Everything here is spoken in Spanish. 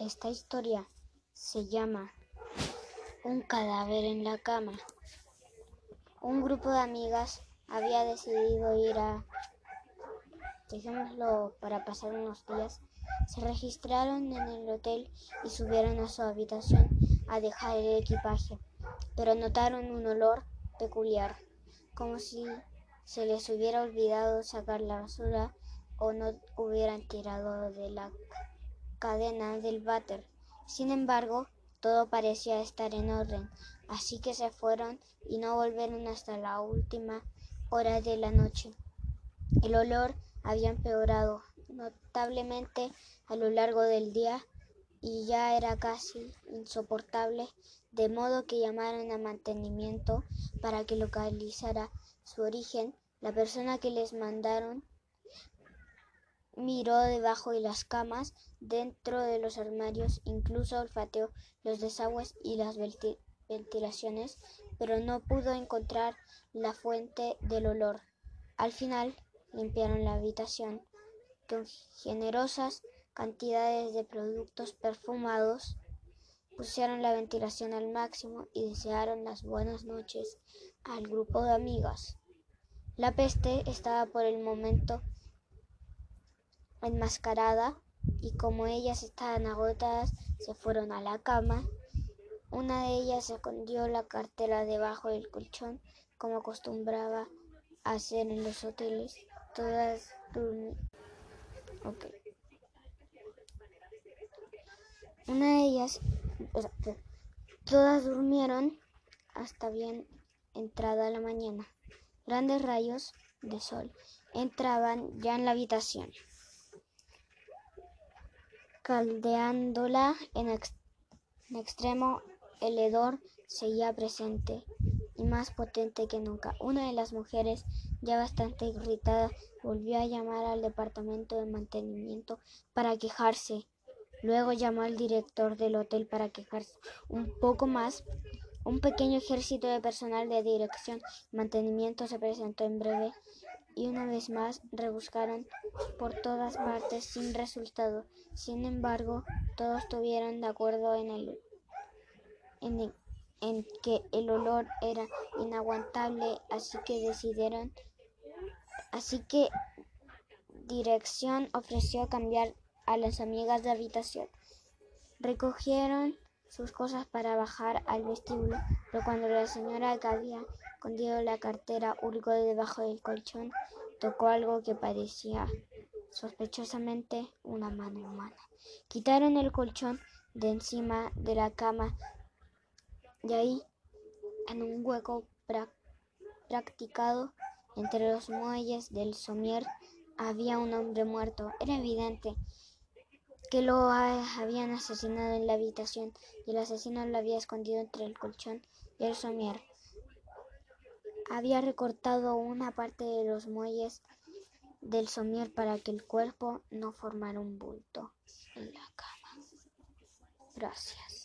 Esta historia se llama Un cadáver en la cama. Un grupo de amigas había decidido ir a, dejémoslo para pasar unos días, se registraron en el hotel y subieron a su habitación a dejar el equipaje, pero notaron un olor peculiar, como si se les hubiera olvidado sacar la basura o no hubieran tirado de la cadena del váter. Sin embargo, todo parecía estar en orden, así que se fueron y no volvieron hasta la última hora de la noche. El olor había empeorado notablemente a lo largo del día y ya era casi insoportable, de modo que llamaron a mantenimiento para que localizara su origen. La persona que les mandaron Miró debajo de las camas, dentro de los armarios, incluso olfateó los desagües y las ventilaciones, pero no pudo encontrar la fuente del olor. Al final limpiaron la habitación con generosas cantidades de productos perfumados, pusieron la ventilación al máximo y desearon las buenas noches al grupo de amigas. La peste estaba por el momento enmascarada y como ellas estaban agotadas se fueron a la cama. Una de ellas escondió la cartera debajo del colchón como acostumbraba hacer en los hoteles. Todas okay. Una de ellas todas durmieron hasta bien entrada la mañana. Grandes rayos de sol entraban ya en la habitación caldeándola en, extremo, el hedor seguía presente y más potente que nunca. Una de las mujeres, ya bastante irritada, volvió a llamar al departamento de mantenimiento para quejarse. Luego llamó al director del hotel para quejarse. Un poco más, un pequeño ejército de personal de dirección y mantenimiento se presentó en breve y una vez más rebuscaron por todas partes sin resultado. Sin embargo, todos estuvieron de acuerdo en, el, en, en que el olor era inaguantable, así que decidieron, así que dirección ofreció cambiar a las amigas de habitación. Recogieron sus cosas para bajar al vestíbulo, pero cuando la señora que había escondido la cartera hurgó debajo del colchón, tocó algo que parecía sospechosamente una mano humana. Quitaron el colchón de encima de la cama y ahí, en un hueco practicado entre los muelles del somier, había un hombre muerto. Era evidente que lo habían asesinado en la habitación y el asesino lo había escondido entre el colchón y el somier. Había recortado una parte de los muelles del somier para que el cuerpo no formara un bulto en la cama. Gracias.